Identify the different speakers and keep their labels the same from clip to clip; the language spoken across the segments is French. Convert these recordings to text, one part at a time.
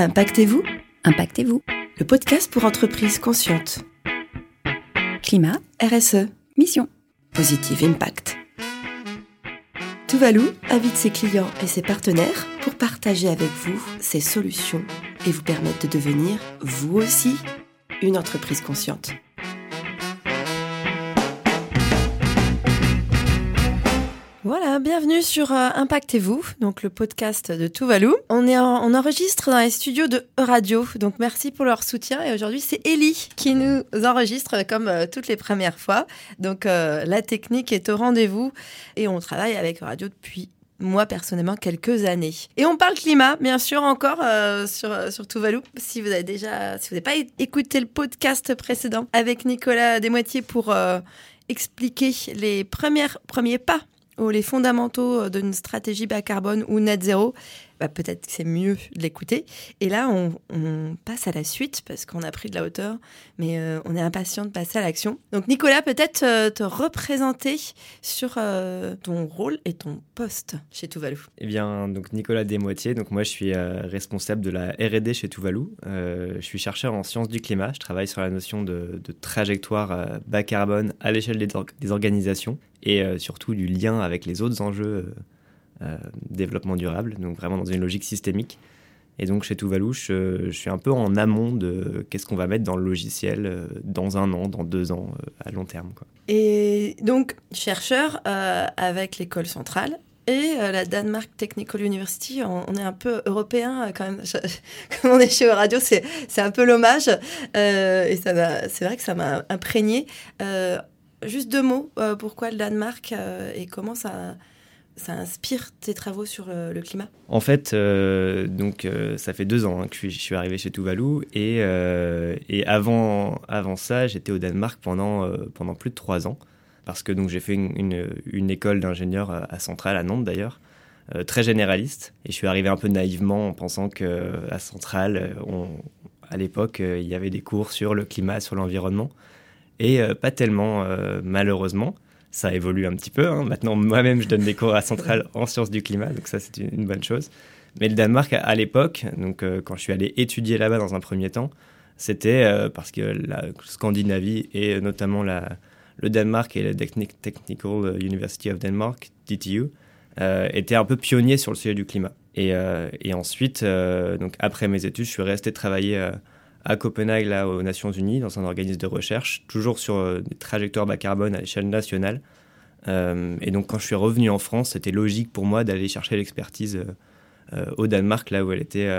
Speaker 1: Impactez-vous
Speaker 2: Impactez-vous.
Speaker 1: Le podcast pour entreprises conscientes.
Speaker 2: Climat,
Speaker 1: RSE.
Speaker 2: mission.
Speaker 1: Positive Impact. Tuvalu invite ses clients et ses partenaires pour partager avec vous ses solutions et vous permettre de devenir, vous aussi, une entreprise consciente. Voilà, bienvenue sur euh, Impactez-vous, donc le podcast de Tuvalu. On, est on enregistre dans les studios de Radio, donc merci pour leur soutien. Et aujourd'hui, c'est Ellie qui nous enregistre comme euh, toutes les premières fois. Donc euh, la technique est au rendez-vous et on travaille avec Radio depuis moi personnellement quelques années. Et on parle climat, bien sûr, encore euh, sur, euh, sur Tuvalu. Si vous avez déjà, si vous n'avez pas écouté le podcast précédent avec Nicolas Desmoitiers pour euh, expliquer les premières, premiers pas ou les fondamentaux d'une stratégie bas carbone ou net zéro, bah, peut-être que c'est mieux de l'écouter. Et là, on, passe à la suite parce qu'on a pris de la hauteur, mais euh, on est impatient de passer à l'action. Donc Nicolas, peut-être euh, te représenter sur euh, ton rôle et ton poste chez Tuvalu.
Speaker 3: Eh bien, donc Nicolas Desmoitiers, donc moi je suis euh, responsable de la R&D chez Tuvalu. Euh, je suis chercheur en sciences du climat. Je travaille sur la notion de, trajectoire euh, bas carbone à l'échelle des organisations et euh, surtout du lien avec les autres enjeux euh, euh, développement durable, donc vraiment dans une logique systémique. Et donc chez Tuvalu, je, suis un peu en amont de qu'est-ce qu'on va mettre dans le logiciel dans un an, dans deux ans, à long terme. Quoi.
Speaker 1: Et donc, chercheur avec l'école centrale et la Denmark Technical University. On, est un peu européen quand même. Je- comme on est chez Radio, c'est un peu l'hommage. Euh, et c'est vrai que ça m'a imprégné. Juste deux mots. euh, pourquoi le Danemark euh, et comment ça, inspire tes travaux sur euh, le climat?
Speaker 3: En fait, donc ça fait deux ans hein, que je suis, arrivé chez Tuvalu et, avant, avant ça, j'étais au Danemark pendant, plus de trois ans parce que donc j'ai fait une, école d'ingénieur à, Centrale, à Nantes d'ailleurs, très généraliste et je suis arrivé un peu naïvement en pensant que à Centrale, à l'époque, il y avait des cours sur le climat, sur l'environnement et euh, pas tellement euh, malheureusement ça évolue un petit peu. hein. Maintenant, moi-même, je donne des cours à Centrale en sciences du climat, donc ça, c'est une, bonne chose. Mais le Danemark, à, l'époque, donc euh, quand je suis allé étudier là-bas dans un premier temps, c'était parce que la Scandinavie et notamment le Danemark et la Techni- Technical University of Denmark, DTU, étaient un peu pionniers sur le sujet du climat. Et, ensuite, donc après mes études, je suis resté travailler à Copenhague, là, aux Nations Unies, dans un organisme de recherche, toujours sur euh, des trajectoires bas carbone à l'échelle nationale. Euh, et donc, quand je suis revenu en France, c'était logique pour moi d'aller chercher l'expertise euh, au Danemark, là où elle était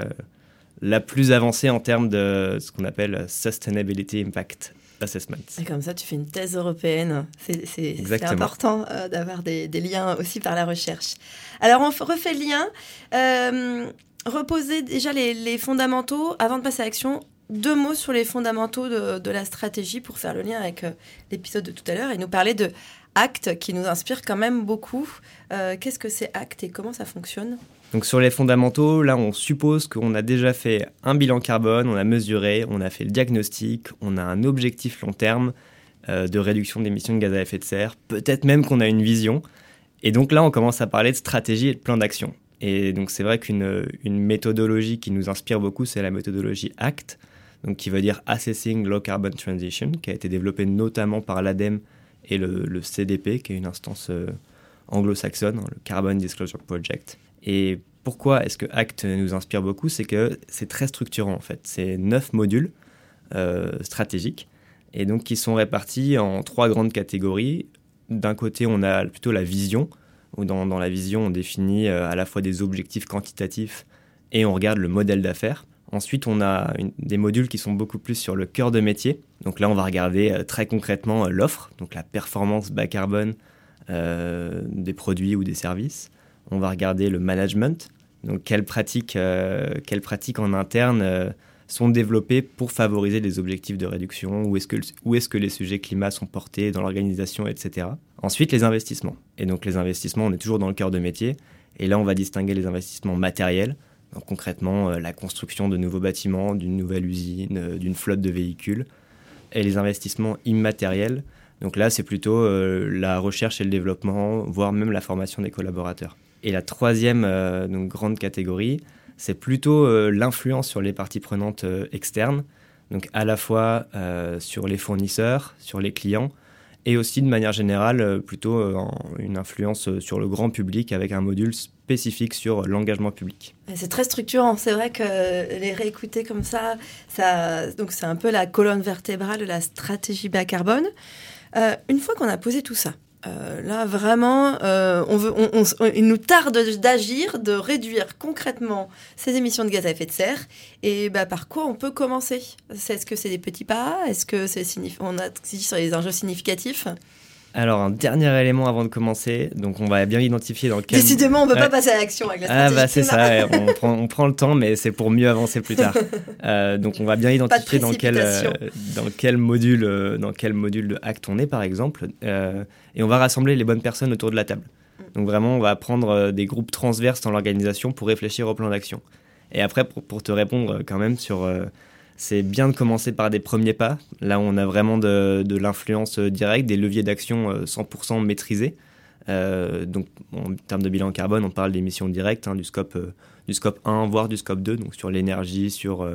Speaker 3: la plus avancée en termes de ce qu'on appelle Sustainability Impact Assessment.
Speaker 1: Et comme ça, tu fais une thèse européenne. C'est- important euh, d'avoir des, des liens aussi par la recherche. Alors, on refait le lien. Euh, reposer déjà les, les fondamentaux avant de passer à l'action. Deux mots sur les fondamentaux de, la stratégie pour faire le lien avec euh, l'épisode de tout à l'heure et nous parler de Act qui nous inspire quand même beaucoup. Euh, Qu'est-ce que c'est Act et comment ça fonctionne?
Speaker 3: Donc sur les fondamentaux, là on suppose qu'on a déjà fait un bilan carbone, on a mesuré, on a fait le diagnostic, on a un objectif long terme euh, de réduction d'émissions de gaz à effet de serre, peut-être même qu'on a une vision. Et donc là on commence à parler de stratégie et de plan d'action. Et donc c'est vrai qu'une une méthodologie qui nous inspire beaucoup, c'est la méthodologie ACT, donc qui veut dire Assessing Low Carbon Transition, qui a été développée notamment par l'ADEME et le, CDP, qui est une instance euh, anglo-saxonne, hein, le Carbon Disclosure Project. Et pourquoi est-ce que ACT nous inspire beaucoup? C'est que c'est très structurant en fait. C'est neuf modules euh, stratégiques et donc qui sont répartis en trois grandes catégories. D'un côté, on a plutôt la vision, où dans, dans la vision, on définit euh, à la fois des objectifs quantitatifs et on regarde le modèle d'affaires. Ensuite, on a des modules qui sont beaucoup plus sur le cœur de métier. Donc là, on va regarder euh, très concrètement euh, l'offre, donc la performance bas carbone euh, des produits ou des services. On va regarder le management, donc quelles pratiques, quelles pratiques en interne sont développées pour favoriser les objectifs de réduction, où est-ce que les sujets climat sont portés dans l'organisation, etc. Ensuite, les investissements. Et donc les investissements, on est toujours dans le cœur de métier. Et là, on va distinguer les investissements matériels, concrètement euh, la construction de nouveaux bâtiments, d'une nouvelle usine, euh, d'une flotte de véhicules, et les investissements immatériels. Donc là, c'est plutôt euh, la recherche et le développement, voire même la formation des collaborateurs. Et la troisième donc, grande catégorie, c'est plutôt l'influence sur les parties prenantes externes, donc à la fois sur les fournisseurs, sur les clients, et aussi de manière générale plutôt une influence sur le grand public avec un module sur l'engagement public.
Speaker 1: C'est très structurant. C'est vrai que les réécouter comme ça, ça donc c'est un peu la colonne vertébrale de la stratégie bas carbone. Euh, une fois qu'on a posé tout ça, euh, là, vraiment, euh, on veut, il nous tarde d'agir, de réduire concrètement ces émissions de gaz à effet de serre. Et bah, par quoi on peut commencer? Est-ce que c'est des petits pas? Est-ce que c'est on a sur les enjeux significatifs?
Speaker 3: Alors, un dernier élément avant de commencer. Donc, on va bien identifier dans quel.
Speaker 1: Décidément, on ne peut pas passer à l'action avec la stratégie.
Speaker 3: Ah, bah, c'est ça. on, prend, on, prend, le temps, mais c'est pour mieux avancer plus tard. Euh, donc, on va bien identifier dans quel, euh, dans, quel module, euh, dans quel module de acte on est, par exemple. et on va rassembler les bonnes personnes autour de la table. Mm. Donc, vraiment, on va prendre des groupes transverses dans l'organisation pour réfléchir au plan d'action. Et après, pour, pour, te répondre quand même sur c'est bien de commencer par des premiers pas, là on a vraiment de, l'influence directe, des leviers d'action 100% euh, maîtrisés. Euh, donc en termes de bilan carbone, on parle d'émissions directes, hein, du, scope, euh, du scope 1, voire du scope 2, donc sur l'énergie, sur,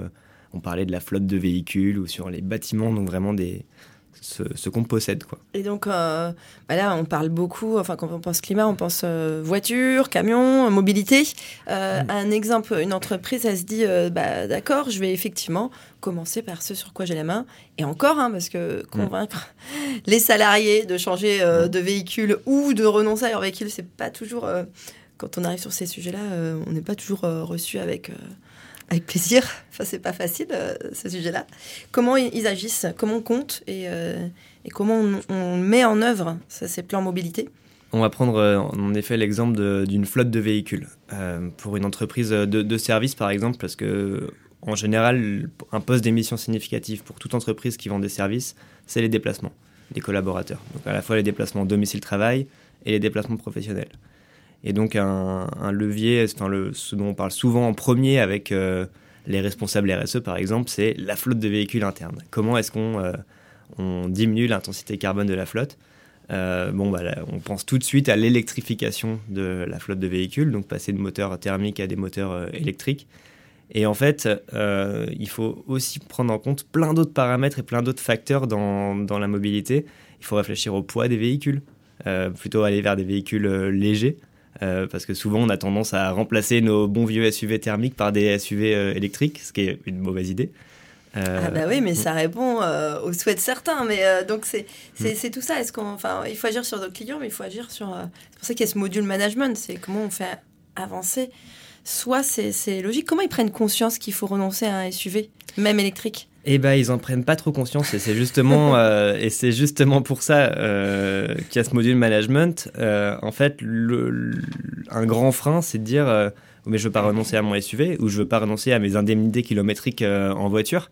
Speaker 3: on parlait de la flotte de véhicules ou sur les bâtiments, donc vraiment des, ce, qu'on possède. Quoi.
Speaker 1: Et donc, euh, bah là, on parle beaucoup, enfin, quand on pense climat, on pense euh, voiture, camion, mobilité. Euh, mm. Un exemple, une entreprise, elle se dit, bah, d'accord, je vais effectivement commencer par ce sur quoi j'ai la main. Et encore, hein, parce que mm. convaincre les salariés de changer mm. de véhicule ou de renoncer à leur véhicule, c'est pas toujours... quand on arrive sur ces sujets-là, on n'est pas toujours reçu avec avec plaisir. Enfin, c'est pas facile, euh, ce sujet-là. Comment ils agissent, comment on compte et, euh, comment on, met en œuvre ces plans mobilité?
Speaker 3: On va prendre euh, en effet l'exemple d'une flotte de véhicules. pour une entreprise de, de, service, par exemple, parce que en général, un poste d'émission significatif pour toute entreprise qui vend des services, c'est les déplacements des collaborateurs. Donc à la fois les déplacements domicile-travail et les déplacements professionnels. Et donc un, levier, enfin ce dont on parle souvent en premier avec euh, les responsables RSE par exemple, c'est la flotte de véhicules internes. Comment est-ce qu'on euh, diminue l'intensité carbone de la flotte? Euh, bon, bah, on pense tout de suite à l'électrification de la flotte de véhicules, donc passer de moteurs thermiques à des moteurs électriques. Et en fait, il faut aussi prendre en compte plein d'autres paramètres et plein d'autres facteurs dans, la mobilité. Il faut réfléchir au poids des véhicules, plutôt aller vers des véhicules légers. Euh, parce que souvent on a tendance à remplacer nos bons vieux SUV thermiques par des SUV euh, électriques, ce qui est une mauvaise idée.
Speaker 1: Euh, ah bah oui, mais ça répond aux souhaits de certains. Mais donc c'est c'est tout ça. Est-ce qu'on, enfin, il faut agir sur nos clients, mais il faut agir sur. c'est pour ça qu'il y a ce module management. C'est comment on fait avancer. Soit c'est logique. Comment ils prennent conscience qu'il faut renoncer à un SUV, même électrique?
Speaker 3: Eh ben, ils en prennent pas trop conscience et c'est justement euh, et c'est justement pour ça euh, qu'il y a ce module management. Euh, en fait, le, un grand frein, c'est de dire mais je veux pas renoncer à mon SUV ou je veux pas renoncer à mes indemnités kilométriques en voiture.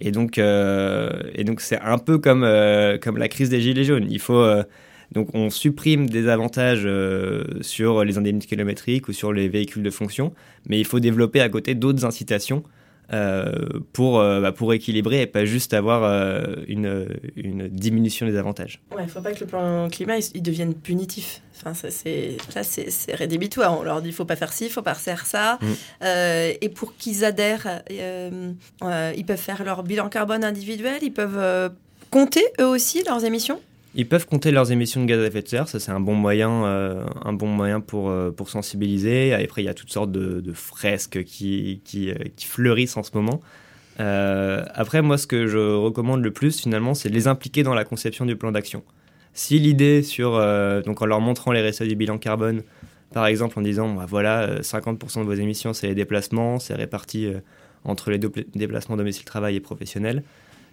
Speaker 3: Et donc et donc c'est un peu comme comme la crise des gilets jaunes. Il faut donc on supprime des avantages sur les indemnités kilométriques ou sur les véhicules de fonction, mais il faut développer à côté d'autres incitations pour, euh, bah, pour équilibrer et pas juste avoir euh, une, une, diminution des avantages.
Speaker 1: Il ouais, ne faut pas que le plan climat il, devienne punitif. Enfin, ça, c'est, là, c'est, rédhibitoire. On leur dit il faut pas faire ci, il faut pas faire ça. Mm. et pour qu'ils adhèrent, ils peuvent faire leur bilan carbone individuel, ils peuvent compter eux aussi leurs émissions?
Speaker 3: Ils peuvent compter leurs émissions de gaz à effet de serre, ça c'est un bon moyen, euh, un bon moyen pour, euh, pour sensibiliser. Après, il y a toutes sortes de, fresques qui, euh, qui, fleurissent en ce moment. après, moi, ce que je recommande le plus, finalement, c'est de les impliquer dans la conception du plan d'action. Si l'idée sur, donc en leur montrant les résultats du bilan carbone, par exemple en disant, bah, voilà, 50% de vos émissions, c'est les déplacements, c'est réparti entre les déplacements domicile-travail et professionnel,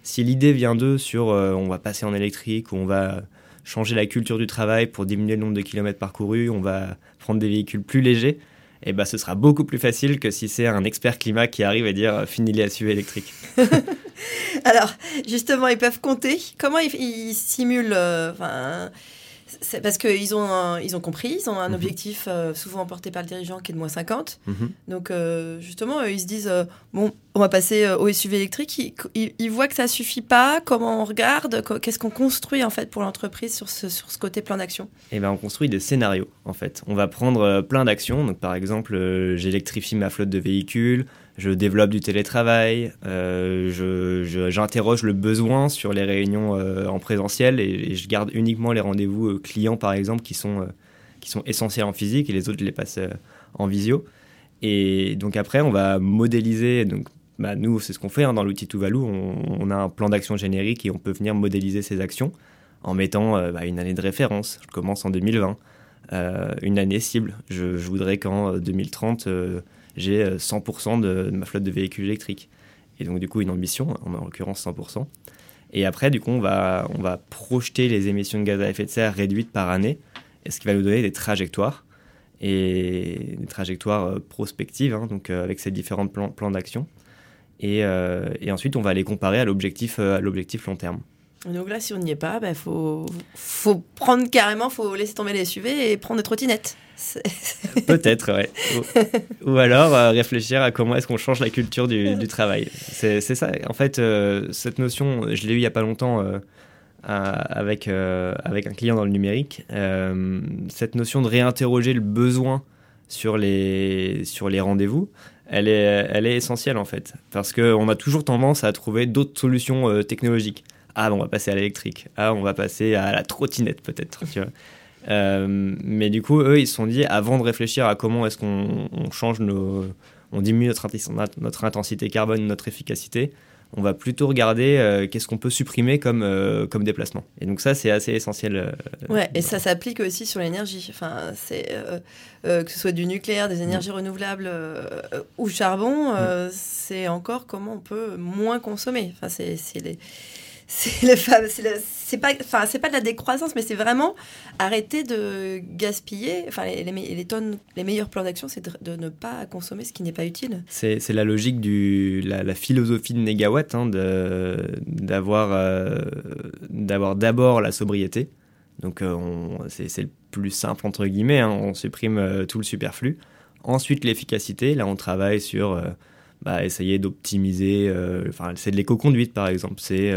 Speaker 3: si l'idée vient d'eux sur euh, on va passer en électrique ou on va changer la culture du travail pour diminuer le nombre de kilomètres parcourus, on va prendre des véhicules plus légers, et eh ben, ce sera beaucoup plus facile que si c'est un expert climat qui arrive à dire fini les SUV électriques.
Speaker 1: Alors, justement, ils peuvent compter. Comment ils, simulent euh, c'est parce qu'ils ont, un- ils ont compris, ils ont un
Speaker 3: Mhm.
Speaker 1: objectif euh, souvent porté par le dirigeant qui est de moins 50.
Speaker 3: Mhm.
Speaker 1: Donc, euh, justement, ils se disent euh, bon, on va passer au SUV électrique. Ils, ils- ils voient que ça suffit pas. Comment on regarde? Qu'est-ce qu'on construit en fait pour l'entreprise sur ce, sur ce côté plan d'action?
Speaker 3: Et ben on construit des scénarios en fait. On va prendre plein d'actions. Donc par exemple, j'électrifie ma flotte de véhicules, je développe du télétravail, euh, j'interroge le besoin sur les réunions euh, en présentiel et, je garde uniquement les rendez-vous euh, clients par exemple qui sont, euh, qui sont essentiels en physique et les autres je les passe en visio. Et donc après on va modéliser. Donc bah, nous c'est ce qu'on fait hein, dans l'outil Tuvalu. On, a un plan d'action générique et on peut venir modéliser ces actions en mettant bah, une année de référence. Je commence en 2020, euh, une année cible. Je, voudrais qu'en euh, 2030, euh, j'ai euh, 100% de, de ma flotte de véhicules électriques. Et donc, du coup, une ambition, en l'occurrence 100%. Et après, du coup, on va, on va projeter les émissions de gaz à effet de serre réduites par année, ce qui va nous donner des trajectoires, et des trajectoires euh, prospectives, hein, donc euh, avec ces différents plans, plans d'action. Et, euh, et ensuite, on va les comparer euh, à l'objectif long terme.
Speaker 1: Donc là, si on n'y est pas, il faut, faut prendre carrément, faut laisser tomber les SUV et prendre des trottinettes.
Speaker 3: Peut-être, ouais. Ou, alors euh, réfléchir à comment est-ce qu'on change la culture du, travail. C'est ça. En fait, euh, cette notion, je l'ai eu il y a pas longtemps euh, avec, avec un client dans le numérique. Cette notion de réinterroger le besoin sur les, sur les rendez-vous, elle est, elle est essentielle en fait. Parce qu'on a toujours tendance à trouver d'autres solutions technologiques. Ah, on va passer à l'électrique. Ah, on va passer à la trottinette peut-être. Tu vois. Euh, mais du coup, eux, ils se sont dit, avant de réfléchir à comment est-ce qu'on on change nos... On diminue notre, intensité carbone, notre efficacité, on va plutôt regarder euh, qu'est-ce qu'on peut supprimer comme, euh, comme déplacement. Et donc ça, c'est assez essentiel. euh,
Speaker 1: Ouais, et ça s'applique aussi sur l'énergie. Enfin, c'est que ce soit du nucléaire, des énergies renouvelables ou charbon, euh, c'est encore comment on peut moins consommer. Enfin, c'est c'est les c'est c'est pas, enfin, c'est pas de la décroissance, mais c'est vraiment arrêter de gaspiller. Enfin, les, les, les tonnes, les meilleurs plans d'action, c'est de, ne pas consommer ce qui n'est pas utile.
Speaker 3: C'est la logique du la, philosophie de Négawatt hein, d'avoir euh, d'avoir d'abord la sobriété. Donc euh, c'est le plus simple entre guillemets. hein, on supprime euh, tout le superflu. Ensuite l'efficacité. Là on travaille sur euh, bah, essayer d'optimiser. Enfin c'est de l'éco-conduite par exemple. C'est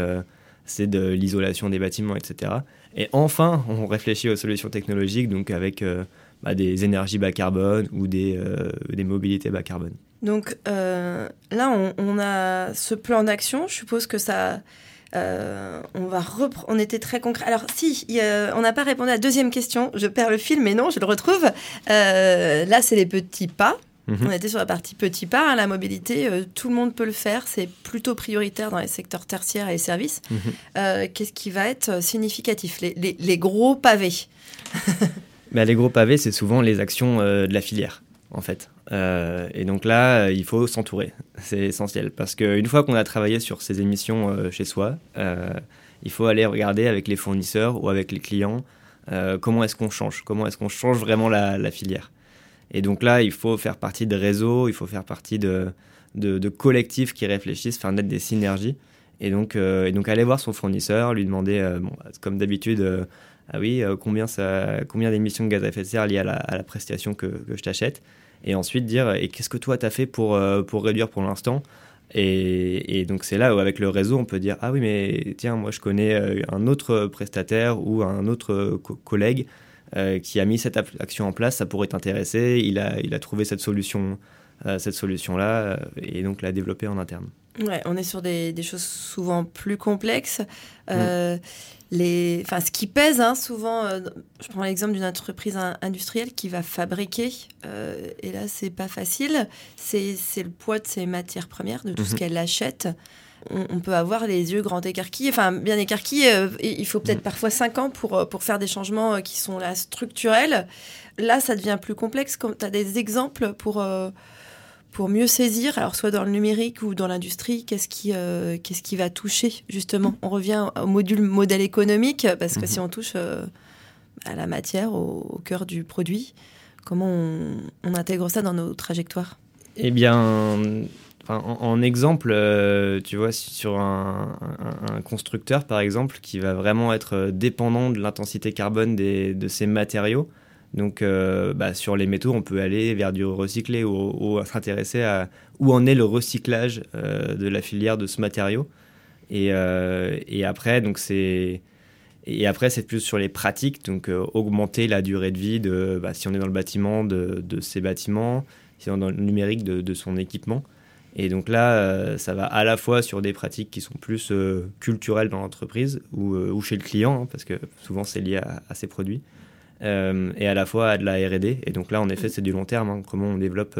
Speaker 3: c'est de l'isolation des bâtiments, etc. Et enfin on réfléchit aux solutions technologiques donc avec euh, bah, des énergies bas carbone ou des, euh, des mobilités bas carbone.
Speaker 1: Donc euh, là, on, a ce plan d'action. Je suppose que ça. on va On était très concret. Alors, si, on n'a pas répondu à la deuxième question. Je perds le fil, mais non, je le retrouve. Là, c'est les petits pas.
Speaker 3: Mhm.
Speaker 1: On était sur la partie petits pas. hein, la mobilité, euh, tout le monde peut le faire. C'est plutôt prioritaire dans les secteurs tertiaires et les services.
Speaker 3: Mhm.
Speaker 1: Euh, Qu'est-ce qui va être significatif? Les, les- les gros pavés.
Speaker 3: Bah, les gros pavés, c'est souvent les actions euh, de la filière, en fait. Euh, et donc là, euh, il faut s'entourer. C'est essentiel. Parce qu'une fois qu'on a travaillé sur ces émissions euh, chez soi, euh, il faut aller regarder avec les fournisseurs ou avec les clients euh, comment est-ce qu'on change, comment est-ce qu'on change vraiment la, la filière? Et donc là, il faut faire partie de réseaux, il faut faire partie de, de, collectifs qui réfléchissent, faire naître des synergies. Et donc, euh, et donc aller voir son fournisseur, lui demander, euh, comme d'habitude, euh, ah oui, combien, combien d'émissions de gaz à effet de serre liées à la, à la prestation que, que je t'achète Et ensuite dire, et qu'est-ce que toi, tu as fait pour, pour réduire pour l'instant? Et, et donc c'est là où avec le réseau, on peut dire, ah oui, mais tiens, moi je connais un autre prestataire ou un autre co- collègue euh, qui a mis cette action en place, ça pourrait t'intéresser, il a, il a trouvé cette solution. euh, cette solution-là euh, et donc la développer en interne.
Speaker 1: Ouais, on est sur des, des choses souvent plus complexes. Euh, les, enfin, ce qui pèse hein, souvent, euh, je prends l'exemple d'une entreprise in- industrielle qui va fabriquer, euh, et là c'est pas facile, c'est c'est le poids de ses matières premières, de tout ce
Speaker 3: Mhm.
Speaker 1: qu'elle achète. On, on peut avoir les yeux grands écarquillés, enfin bien écarquillés, euh, il faut peut-être
Speaker 3: Mhm.
Speaker 1: parfois 5 ans pour, euh, pour faire des changements euh, qui sont là structurels. Là, ça devient plus complexe. Tu as des exemples pour, euh, pour mieux saisir, alors soit dans le numérique ou dans l'industrie, qu'est-ce qui, euh, qu'est-ce qui va toucher justement? On revient au module modèle économique, parce que si on touche à la matière, au, au cœur du produit, comment on, on intègre ça dans nos trajectoires?
Speaker 3: Eh bien, en, exemple, euh, tu vois, sur un, constructeur, par exemple, qui va vraiment être dépendant de l'intensité carbone des, de ses matériaux. Donc, euh, bah, sur les métaux, on peut aller vers du recyclé ou, ou s'intéresser à où en est le recyclage euh, de la filière de ce matériau. Et, euh, après, donc c'est et après, c'est plus sur les pratiques, donc euh, augmenter la durée de vie de, bah, si on est dans le bâtiment, de, de ces bâtiments, si on est dans le numérique, de, de son équipement. Et donc là, euh, ça va à la fois sur des pratiques qui sont plus euh, culturelles dans l'entreprise ou, euh, ou, chez le client, hein, parce que souvent c'est lié à, à, ces produits, et à la fois à de la R&D. Et donc là, en effet, c'est du long terme, hein, comment on développe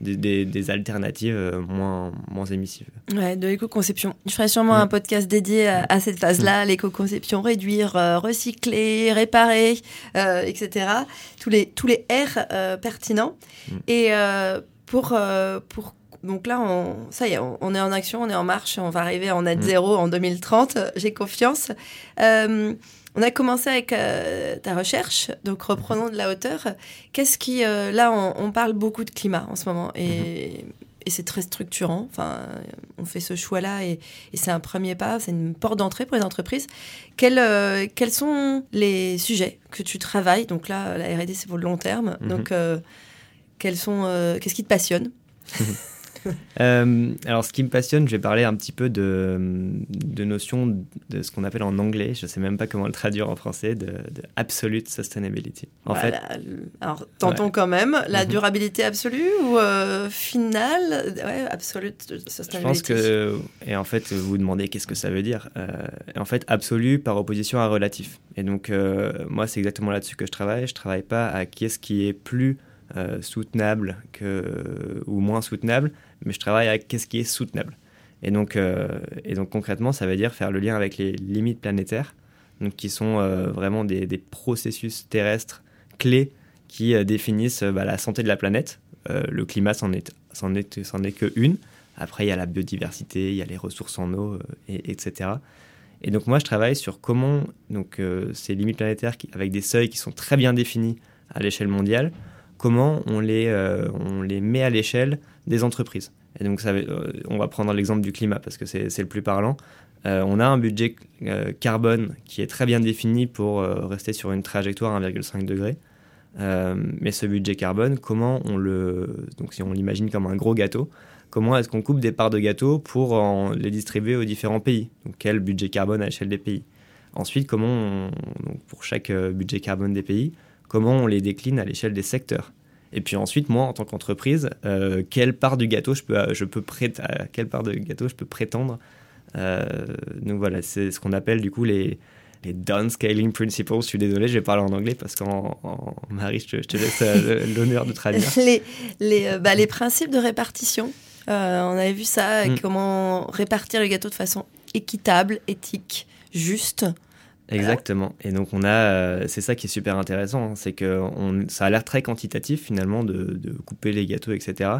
Speaker 3: des, des, des, alternatives moins, moins émissives.
Speaker 1: Ouais, de l'éco-conception. Je ferai sûrement un podcast dédié à, à cette phase-là, mmh. l'éco-conception, réduire, euh, recycler, réparer, euh, etc. Tous les, tous les R euh, pertinents. Mmh. Et pour, pour donc là, on, ça y est, on, on, est en action, on est en marche, on va arriver en net zéro en 2030, j'ai confiance. Euh, on a commencé avec euh, ta recherche, donc reprenons de la hauteur. Qu'est-ce qui, euh, là, on, on, parle beaucoup de climat en ce moment et, mm-hmm. et c'est très structurant. Enfin, on fait ce choix-là et, et c'est un premier pas, c'est une porte d'entrée pour les entreprises. Quels, euh, quels sont les sujets que tu travailles? Donc là, la R&D, c'est pour le long terme. Mm-hmm. Donc, quels sont, qu'est-ce qui te passionne?
Speaker 3: euh, alors, ce qui me passionne, je vais parler un petit peu de, de notions de ce qu'on appelle en anglais, je ne sais même pas comment le traduire en français, de, de absolute sustainability. En
Speaker 1: voilà. fait, alors tentons ouais. quand même la -hmm. durabilité absolue ou euh, finale, ouais, absolute sustainability.
Speaker 3: Je pense que et en fait, vous vous demandez qu'est-ce que ça veut dire. Euh, en fait, absolu par opposition à relatif. Et donc, moi, c'est exactement là-dessus que je travaille. Je travaille pas à qu'est-ce qui est plus soutenable que, ou moins soutenable, mais je travaille avec qu'est-ce qui est soutenable. Et donc, euh, et donc concrètement, ça veut dire faire le lien avec les limites planétaires, donc qui sont euh, vraiment des, processus terrestres clés qui euh, définissent bah, la santé de la planète. Euh, le climat, c'en est, c'en est, est que. Après, il y a la biodiversité, il y a les ressources en eau, et, etc. Et donc moi, je travaille sur comment donc, euh, ces limites planétaires, avec des seuils qui sont très bien définis à l'échelle mondiale, comment on les, euh, on les met à l'échelle des entreprises. Et donc, euh, on va prendre l'exemple du climat parce que c'est le plus parlant. Euh, on a un budget carbone qui est très bien défini pour rester sur une trajectoire 1,5 degré. mais ce budget carbone, comment on le. Donc, si on l'imagine comme un gros gâteau, comment est-ce qu'on coupe des parts de gâteau pour en, les distribuer aux différents pays? Donc, quel budget carbone à l'échelle des pays? Ensuite, comment, pour chaque budget carbone des pays, comment on les décline à l'échelle des secteurs. Et puis ensuite, moi, en tant qu'entreprise, euh, quelle part du gâteau je peux, je peux à quelle part de gâteau je peux prétendre. Euh, donc voilà, c'est ce qu'on appelle du coup les, les downscaling principles. Je suis désolé, je vais parler en anglais parce qu'en Marie, je te, je te laisse euh, l'honneur de traduire.
Speaker 1: les, les, bah, les principes de répartition. Euh, on avait vu ça, mm. comment répartir le gâteau de façon équitable, éthique, juste.
Speaker 3: Exactement. Et donc on a, euh, c'est ça qui est super intéressant, hein, c'est que ça a l'air très quantitatif finalement de, couper les gâteaux, etc.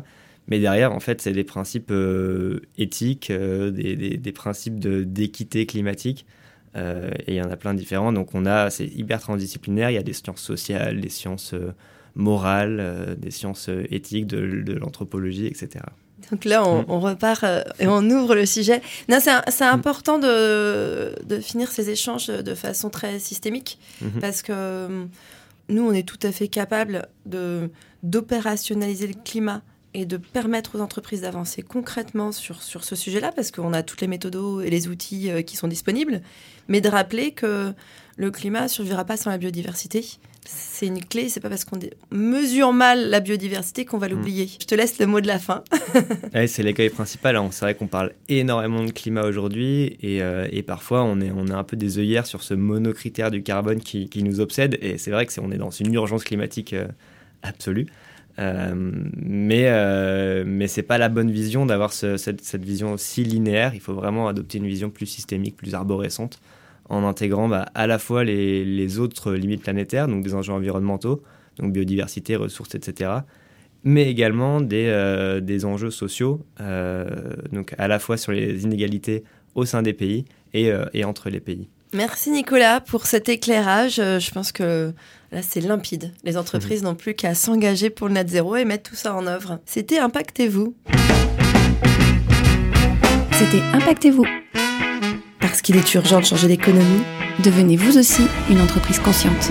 Speaker 3: Mais derrière, en fait, c'est des principes euh, éthiques, euh, des, des, des, principes d'équité climatique. Et il y en a plein différents. Donc on a, c'est hyper transdisciplinaire. Il y a des sciences sociales, des sciences morales, des sciences éthiques, de l'anthropologie, etc.
Speaker 1: Donc là, on, on repart euh, et on ouvre le sujet. Non, c'est important de, de, finir ces échanges de façon très systémique mmh. parce que euh, nous, on est tout à fait capable d'opérationnaliser le climat et de permettre aux entreprises d'avancer concrètement sur, sur ce sujet-là parce qu'on a toutes les méthodes et les outils euh, qui sont disponibles, mais de rappeler que le climat ne survivra pas sans la biodiversité c'est une clé. C'est pas parce qu'on mesure mal la biodiversité qu'on va l'oublier. Mmh. Je te laisse le mot de la fin.
Speaker 3: ouais, c'est l'écueil principal. Hein. C'est vrai qu'on parle énormément de climat aujourd'hui et, euh, et, parfois on est, on est un peu des œillères sur ce monocritère du carbone qui, qui nous obsède. Et c'est vrai que est, on est dans une urgence climatique euh, absolue. Euh, mais euh, mais c'est pas la bonne vision d'avoir ce, cette, vision si linéaire. Il faut vraiment adopter une vision plus systémique, plus arborescente en intégrant bah, à la fois les, les, autres limites planétaires, donc des enjeux environnementaux, donc biodiversité, ressources, etc., mais également des, euh, des enjeux sociaux, euh, donc à la fois sur les inégalités au sein des pays et, et entre les pays.
Speaker 1: Merci Nicolas pour cet éclairage. Euh, je pense que là c'est limpide. Les entreprises mmh. n'ont plus qu'à s'engager pour le net zéro et mettre tout ça en œuvre. C'était Impactez-vous.
Speaker 2: C'était Impactez-vous.
Speaker 1: Parce qu'il est urgent de changer d'économie.
Speaker 2: Devenez vous aussi une entreprise consciente.